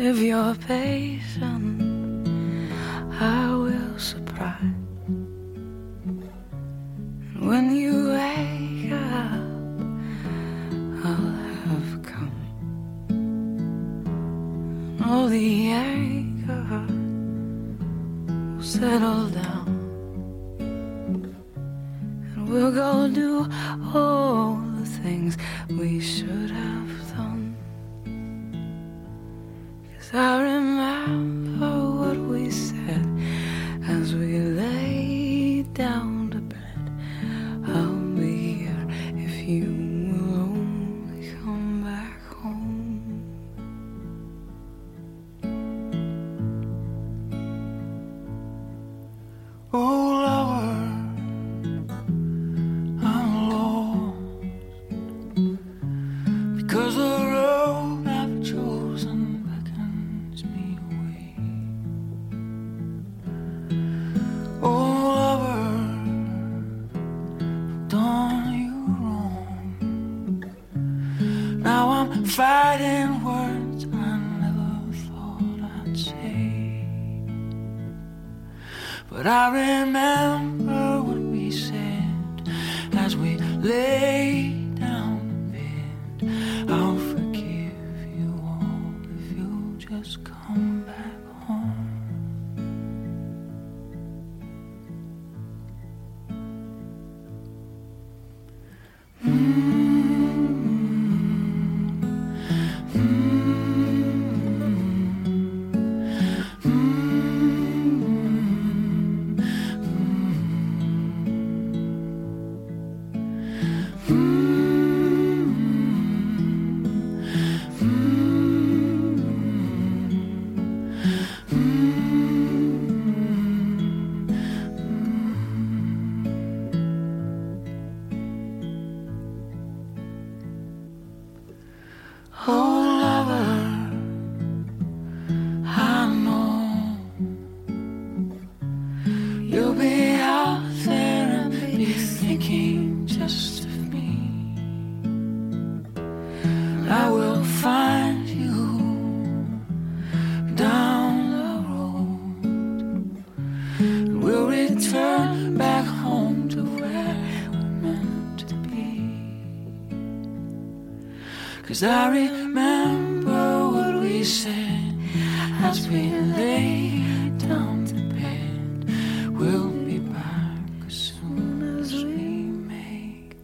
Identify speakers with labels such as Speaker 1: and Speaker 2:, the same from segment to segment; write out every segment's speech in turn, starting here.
Speaker 1: If you're patient,
Speaker 2: Fighting words I never thought I'd say. But I remember what we said as we lay Cause I remember what we said as we lay down to bed. We'll be back as soon as we make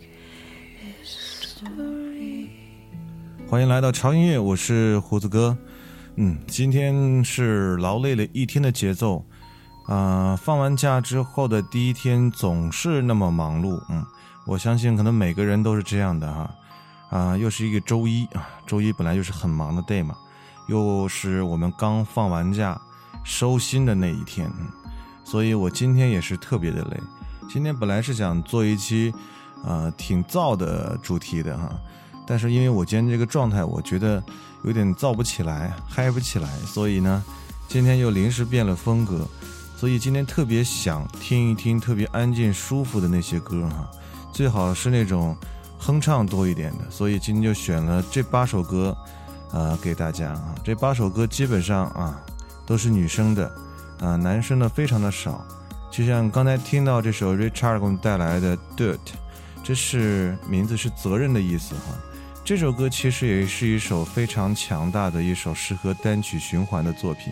Speaker 2: history.
Speaker 3: 欢迎来到潮音乐，我是胡子哥。嗯，今天是劳累了一天的节奏，啊、放完假之后的第一天总是那么忙碌。嗯，我相信可能每个人都是这样的哈。啊、又是一个周一啊，周一本来就是很忙的 day 嘛，又是我们刚放完假收心的那一天，嗯，所以我今天也是特别的累。今天本来是想做一期，呃，挺燥的主题的哈，但是因为我今天这个状态，我觉得有点燥不起来，嗨不起来，所以呢，今天又临时变了风格，所以今天特别想听一听特别安静舒服的那些歌哈，最好是那种哼唱多一点的，所以今天就选了这八首歌，呃，给大家啊。这八首歌基本上啊都是女生的，啊，男生的非常的少。就像刚才听到这首 Richard 给我们带来的 Dirt，这是名字是责任的意思哈。这首歌其实也是一首非常强大的一首适合单曲循环的作品。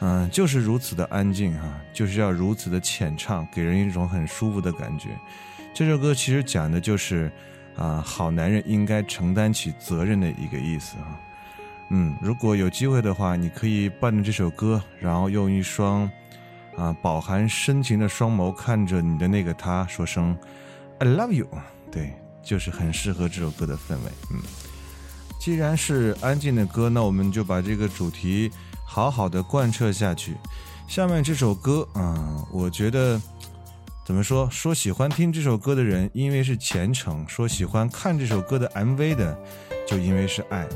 Speaker 3: 嗯，就是如此的安静哈，就是要如此的浅唱，给人一种很舒服的感觉。这首歌其实讲的就是，啊，好男人应该承担起责任的一个意思啊。嗯，如果有机会的话，你可以伴着这首歌，然后用一双，啊，饱含深情的双眸看着你的那个他，说声 “I love you”。对，就是很适合这首歌的氛围。嗯，既然是安静的歌，那我们就把这个主题。好好的贯彻下去。下面这首歌，嗯，我觉得怎么说？说喜欢听这首歌的人，因为是虔诚；说喜欢看这首歌的 MV 的，就因为是爱。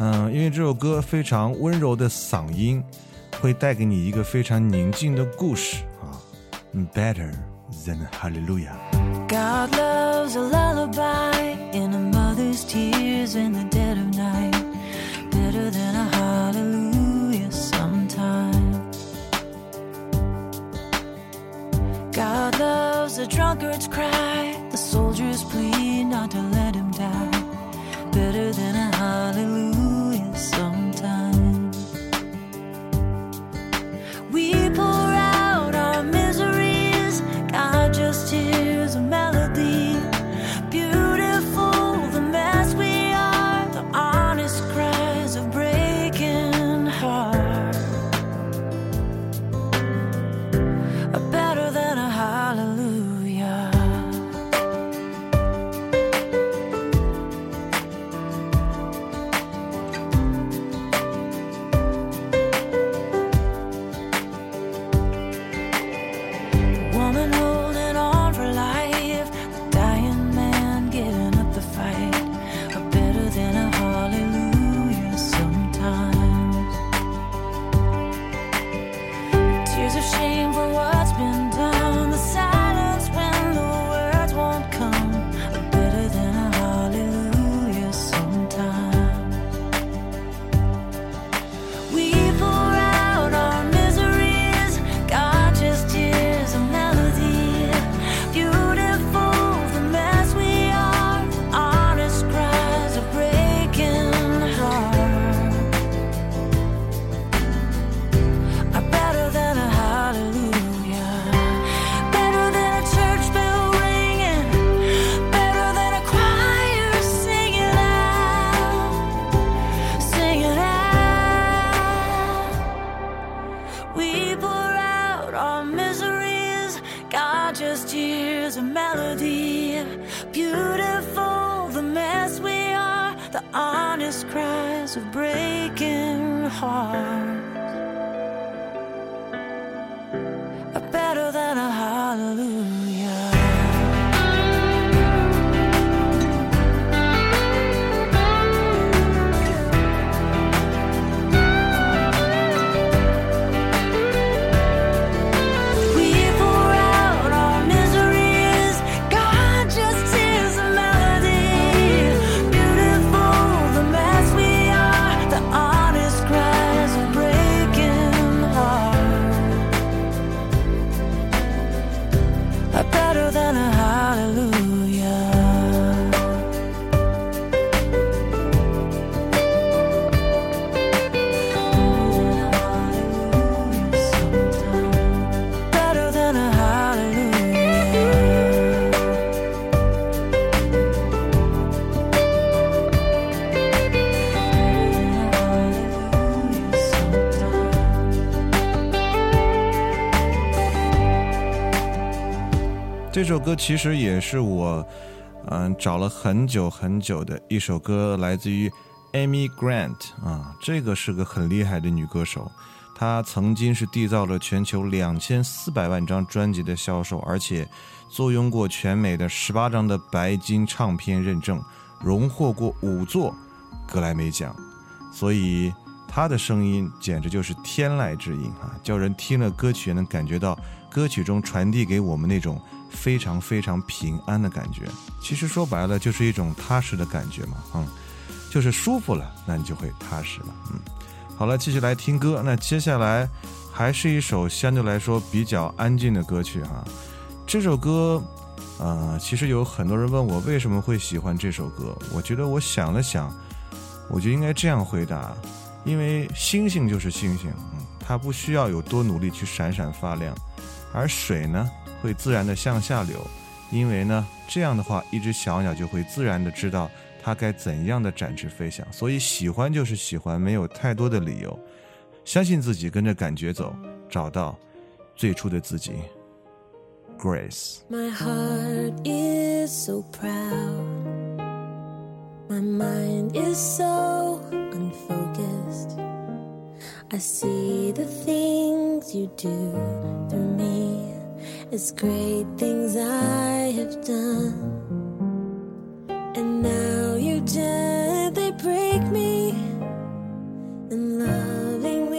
Speaker 3: 嗯，因为这首歌非常温柔的嗓音，会带给你一个非常宁静的故事啊。Better than Hallelujah。
Speaker 2: God loves a
Speaker 3: 这首歌其实也是我，嗯、找了很久很久的一首歌，来自于 Amy Grant 啊，这个是个很厉害的女歌手，她曾经是缔造了全球两千四百万张专辑的销售，而且坐拥过全美的十八张的白金唱片认证，荣获过五座格莱美奖，所以她的声音简直就是天籁之音啊，叫人听了歌曲能感觉到歌曲中传递给我们那种非常非常平安的感觉。其实说白了就是一种踏实的感觉嘛，嗯。就是舒服了，那你就会踏实了。嗯，好了，继续来听歌。那接下来还是一首相对来说比较安静的歌曲哈。这首歌，呃，其实有很多人问我为什么会喜欢这首歌。我觉得我想了想，我就应该这样回答：因为星星就是星星，嗯，它不需要有多努力去闪闪发亮，而水呢，会自然的向下流。因为呢，这样的话，一只小鸟就会自然的知道它该怎样的展翅飞翔。所以，喜欢就是喜欢，没有太多的理由。相信自己，跟着感觉走，找到最初的自己。Grace。
Speaker 4: My heart is so proud. My mind is so unfocused. I see the things you do through me as great things I have done. And now you gently break me, and lovingly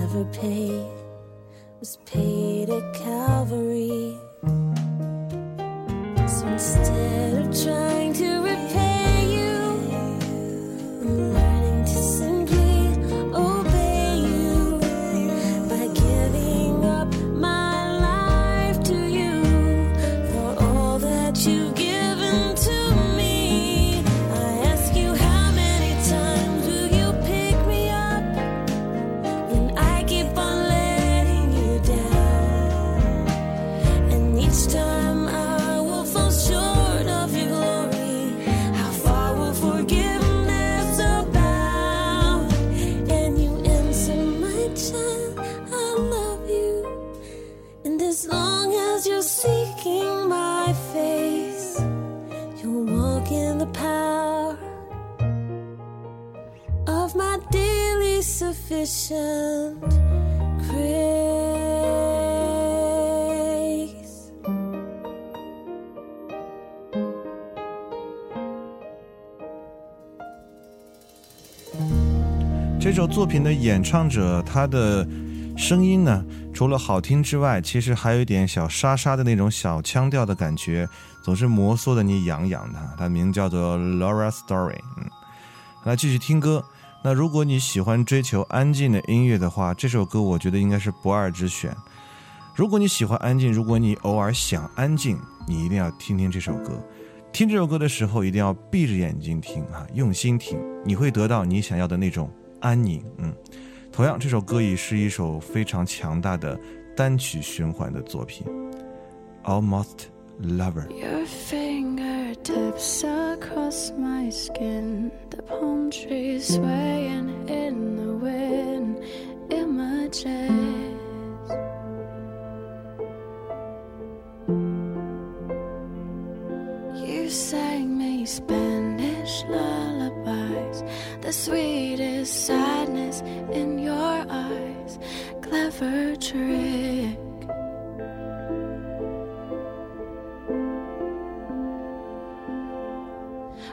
Speaker 4: never pay was paid at Calvary. So instead of trying
Speaker 3: 这首作品的演唱者，他的声音呢，除了好听之外，其实还有一点小沙沙的那种小腔调的感觉，总是摩挲的你痒痒的。他名叫做 Laura Story，嗯，来继续听歌。那如果你喜欢追求安静的音乐的话，这首歌我觉得应该是不二之选。如果你喜欢安静，如果你偶尔想安静，你一定要听听这首歌。听这首歌的时候，一定要闭着眼睛听啊，用心听，你会得到你想要的那种安宁。嗯，同样，这首歌也是一首非常强大的单曲循环的作品。Almost lover.
Speaker 5: Your fingertips across my skin, the palm trees swaying in the wind, images. You sang me Spanish lullabies, the sweetest sadness in your eyes, clever tricks.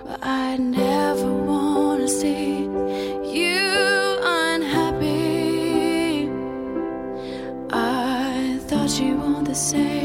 Speaker 5: but I never wanna see you unhappy. I thought you were the same.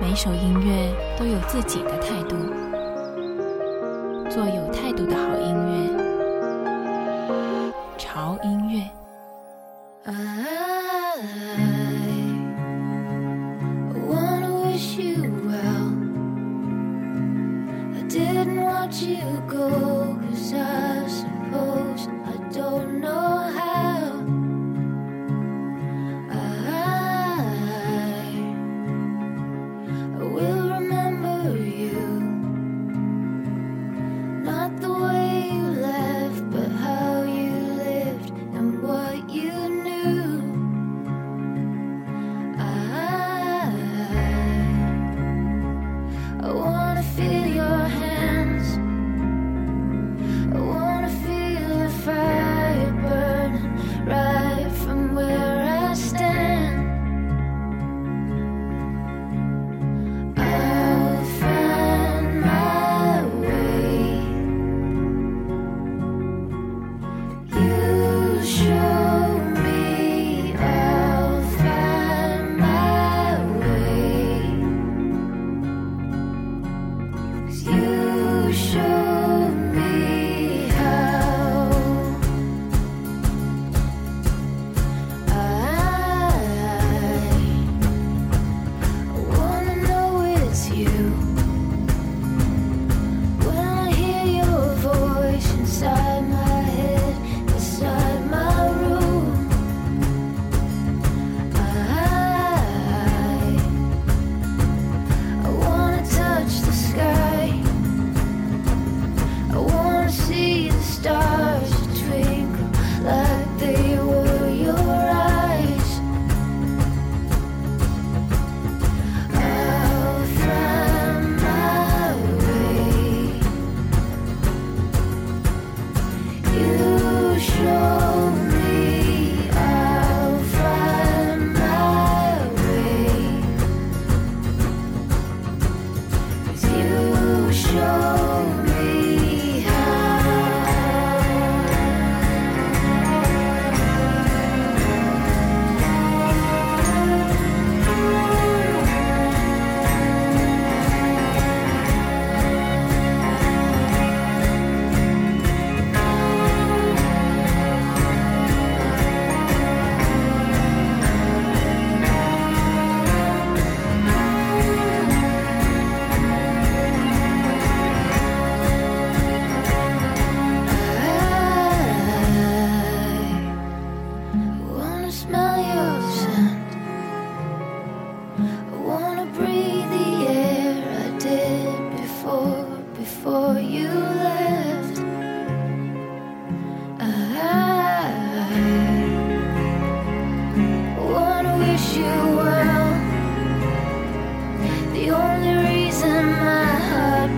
Speaker 6: 每首音乐都有自己的态度，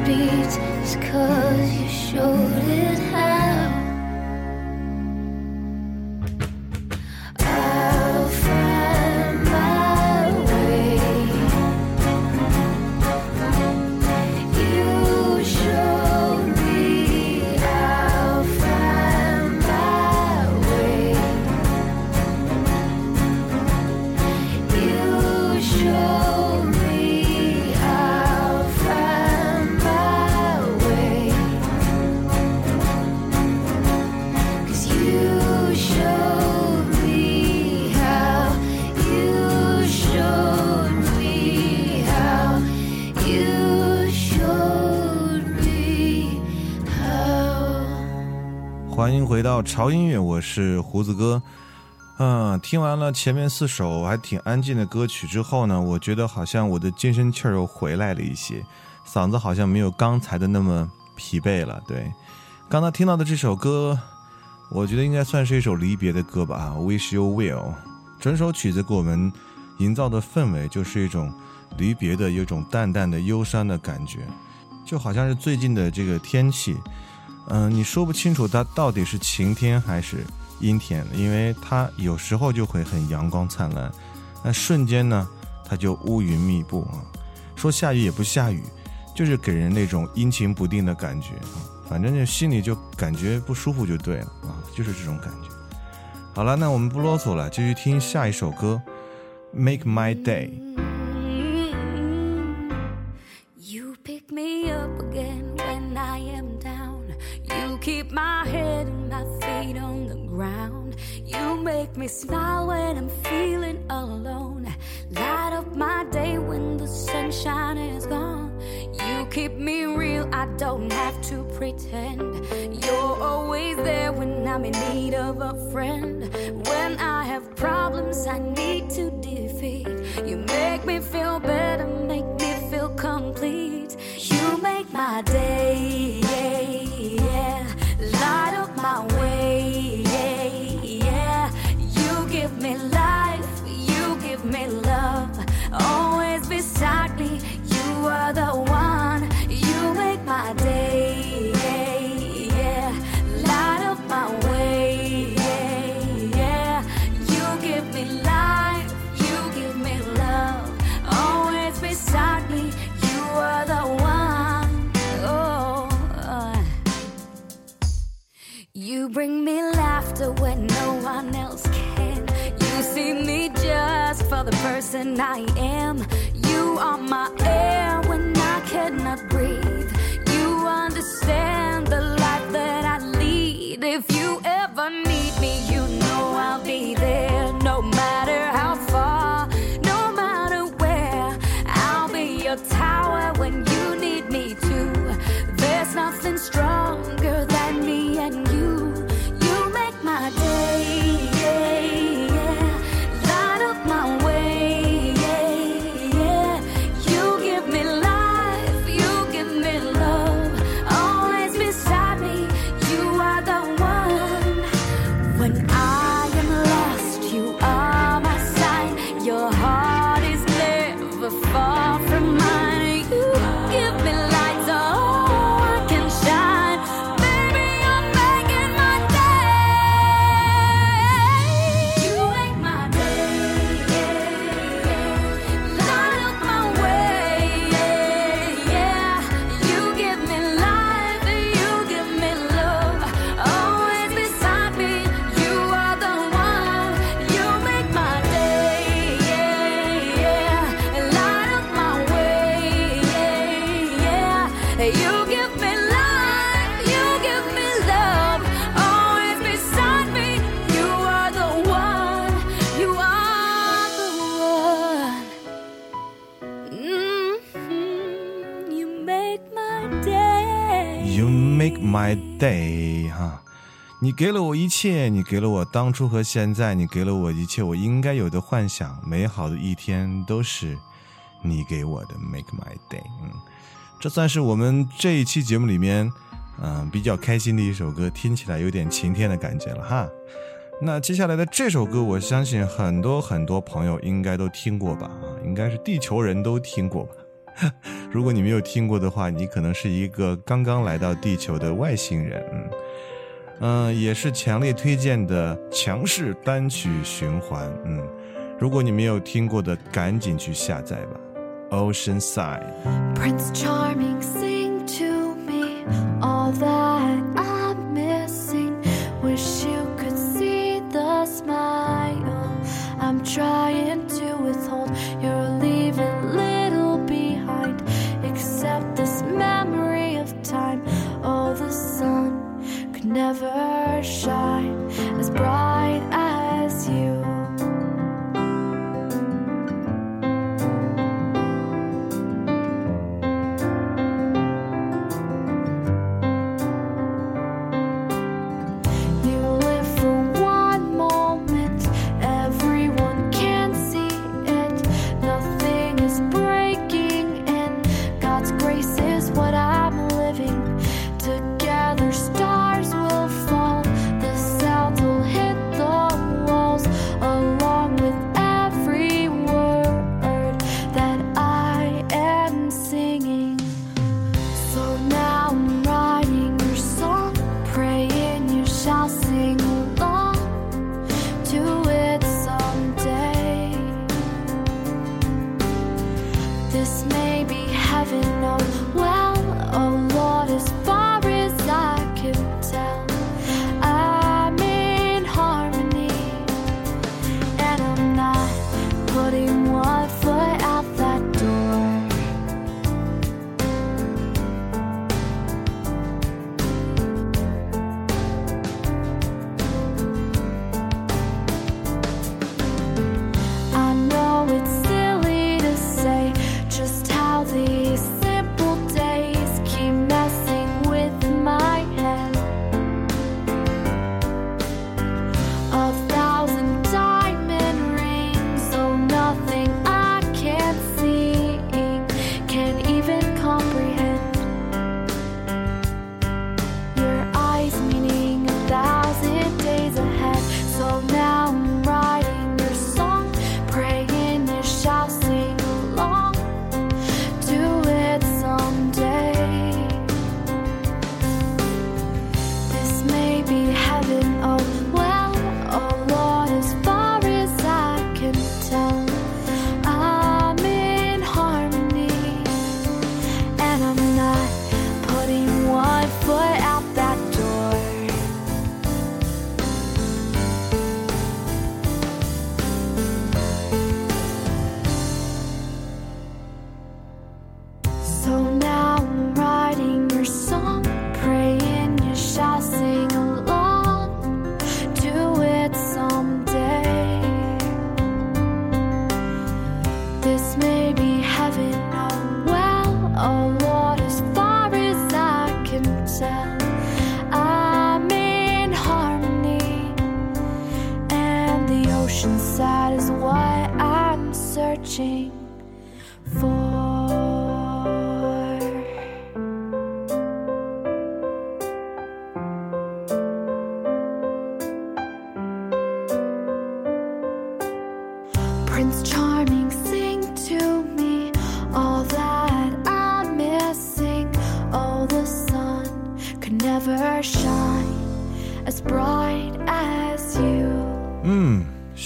Speaker 5: beats is cause you showed it how.
Speaker 3: 潮音乐，我是胡子哥。嗯，听完了前面四首还挺安静的歌曲之后呢，我觉得好像我的精神气儿又回来了一些，嗓子好像没有刚才的那么疲惫了。对，刚才听到的这首歌，我觉得应该算是一首离别的歌吧，《Wish You Will》。整首曲子给我们营造的氛围就是一种离别的，有一种淡淡的忧伤的感觉。就好像是最近的这个天气，嗯、你说不清楚它到底是晴天还是阴天，因为它有时候就会很阳光灿烂，那瞬间呢，它就乌云密布啊。说下雨也不下雨，就是给人那种阴晴不定的感觉啊。反正就心里就感觉不舒服就对了啊，就是这种感觉。好了，那我们不啰嗦了，继续听下一首歌《Make My Day》。
Speaker 7: Me smile when I'm feeling alone. Light up my day when the sunshine is gone. You keep me real, I don't have to pretend. You're always there when I'm in need of a friend. When I have problems I need to defeat, you make me feel better, make me feel complete. You make my day, yeah. light up tonight. Day
Speaker 3: 哈，你给了我一切，你给了我当初和现在，你给了我一切我应该有的幻想，美好的一天都是你给我的 make my day。嗯，这算是我们这一期节目里面，嗯、比较开心的一首歌，听起来有点晴天的感觉了哈。那接下来的这首歌，我相信很多很多朋友应该都听过吧？啊，应该是地球人都听过吧？如果你没有听过的话，你可能是一个刚刚来到地球的外星人。嗯，也是强烈推荐的强势单曲循环。嗯，如果你没有听过的，赶紧去下载吧。Ocean Side。
Speaker 7: Prince Charming, sing to me all that I never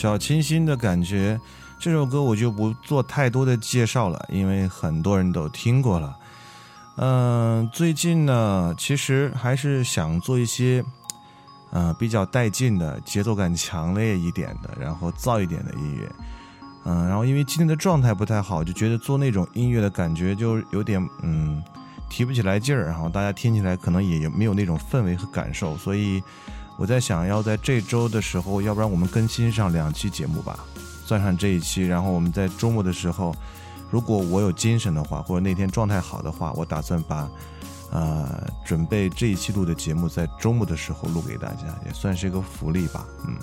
Speaker 3: 小清新的感觉。这首歌我就不做太多的介绍了，因为很多人都听过了。嗯、最近呢，其实还是想做一些，呃，比较带劲的、节奏感强烈一点的，然后燥一点的音乐。嗯、然后因为今天的状态不太好，就觉得做那种音乐的感觉就有点嗯提不起来劲儿，然后大家听起来可能也没有那种氛围和感受，所以我在想要在这周的时候，要不然我们更新上两期节目吧，算上这一期，然后我们在周末的时候，如果我有精神的话，或者那天状态好的话，我打算把呃准备这一期录的节目在周末的时候录给大家，也算是一个福利吧。嗯，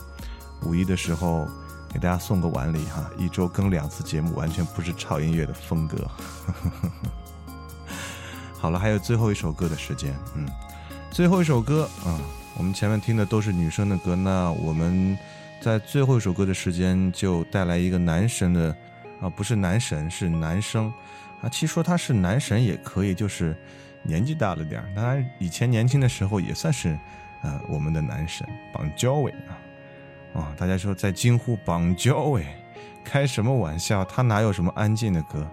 Speaker 3: 五一的时候给大家送个晚礼哈，一周更两次节目，完全不是炒音乐的风格。好了，还有最后一首歌的时间，嗯，最后一首歌啊、我们前面听的都是女生的歌，那我们在最后一首歌的时间就带来一个男神的啊，不是男神，是男生啊。其实说他是男神也可以，就是年纪大了点儿，当然以前年轻的时候也算是呃我们的男神绑交尾啊。啊，大家说在惊呼绑交尾，开什么玩笑？他哪有什么安静的歌？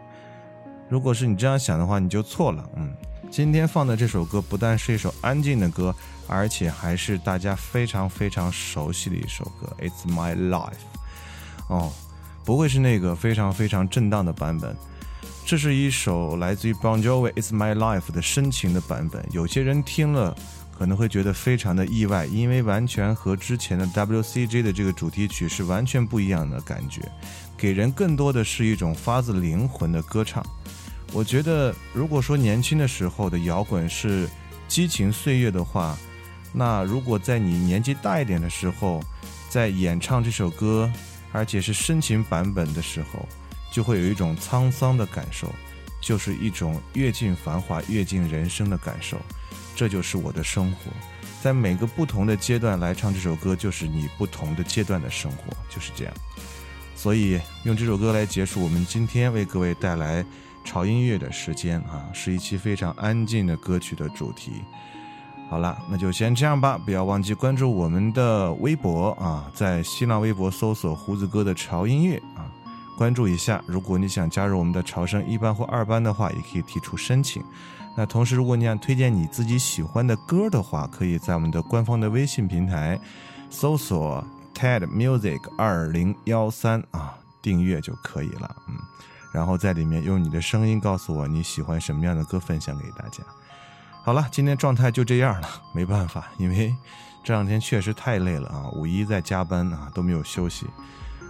Speaker 3: 如果是你这样想的话，你就错了。嗯，今天放的这首歌不但是一首安静的歌，而且还是大家非常非常熟悉的一首歌，《It's My Life》。哦，不会是那个非常非常震荡的版本。这是一首来自于 Bon Jovi《It's My Life》的深情的版本。有些人听了可能会觉得非常的意外，因为完全和之前的 WCJ 的这个主题曲是完全不一样的感觉，给人更多的是一种发自灵魂的歌唱。我觉得，如果说年轻的时候的摇滚是激情岁月的话，那如果在你年纪大一点的时候，在演唱这首歌，而且是深情版本的时候，就会有一种沧桑的感受，就是一种阅尽繁华、阅尽人生的感受。这就是我的生活，在每个不同的阶段来唱这首歌，就是你不同的阶段的生活，就是这样。所以用这首歌来结束我们今天为各位带来潮音乐的时间啊，是一期非常安静的歌曲的主题。好了，那就先这样吧，不要忘记关注我们的微博啊，在新浪微博搜索“胡子哥的潮音乐”啊，关注一下。如果你想加入我们的潮声一班或二班的话，也可以提出申请。那同时，如果你想推荐你自己喜欢的歌的话，可以在我们的官方的微信平台搜索 TED Music 二零幺三啊，订阅就可以了。嗯，然后在里面用你的声音告诉我你喜欢什么样的歌，分享给大家。好了，今天状态就这样了，没办法，因为这两天确实太累了啊，五一在加班啊，都没有休息，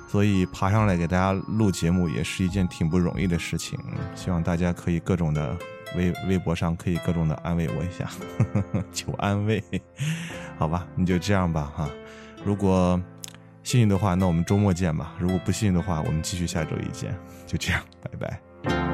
Speaker 3: 所以爬上来给大家录节目也是一件挺不容易的事情。希望大家可以各种的微微博上可以各种的安慰我一下，求安慰，好吧，你就这样吧哈。如果幸运的话，那我们周末见吧；如果不幸运的话，我们继续下周一见。就这样，拜拜。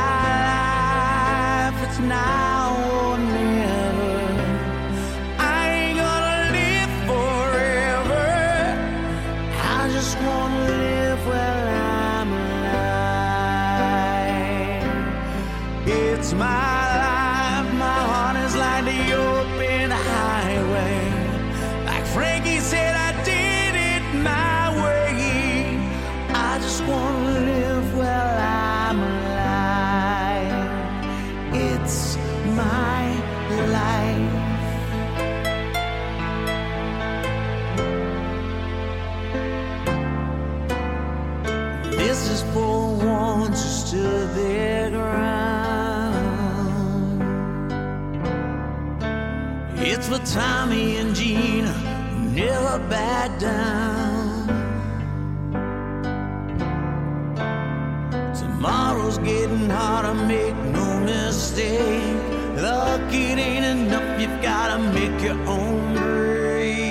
Speaker 8: Tomorrow's getting harder, make no mistake. Luck, it ain't enough, you've gotta make your own breaks.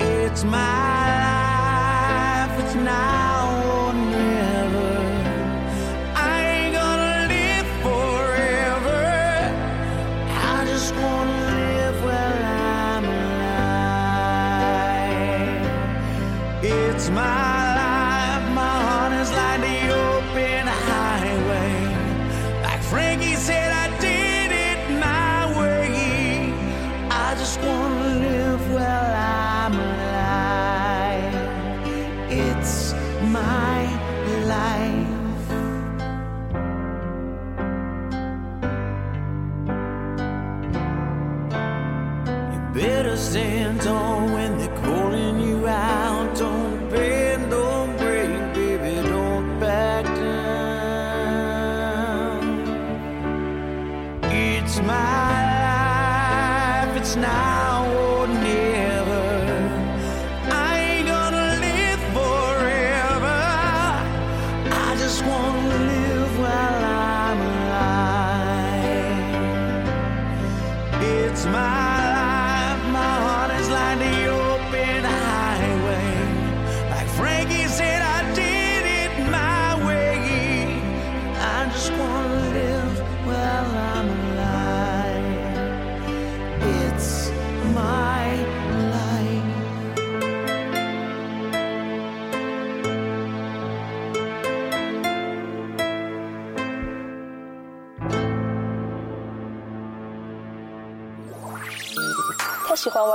Speaker 8: It's my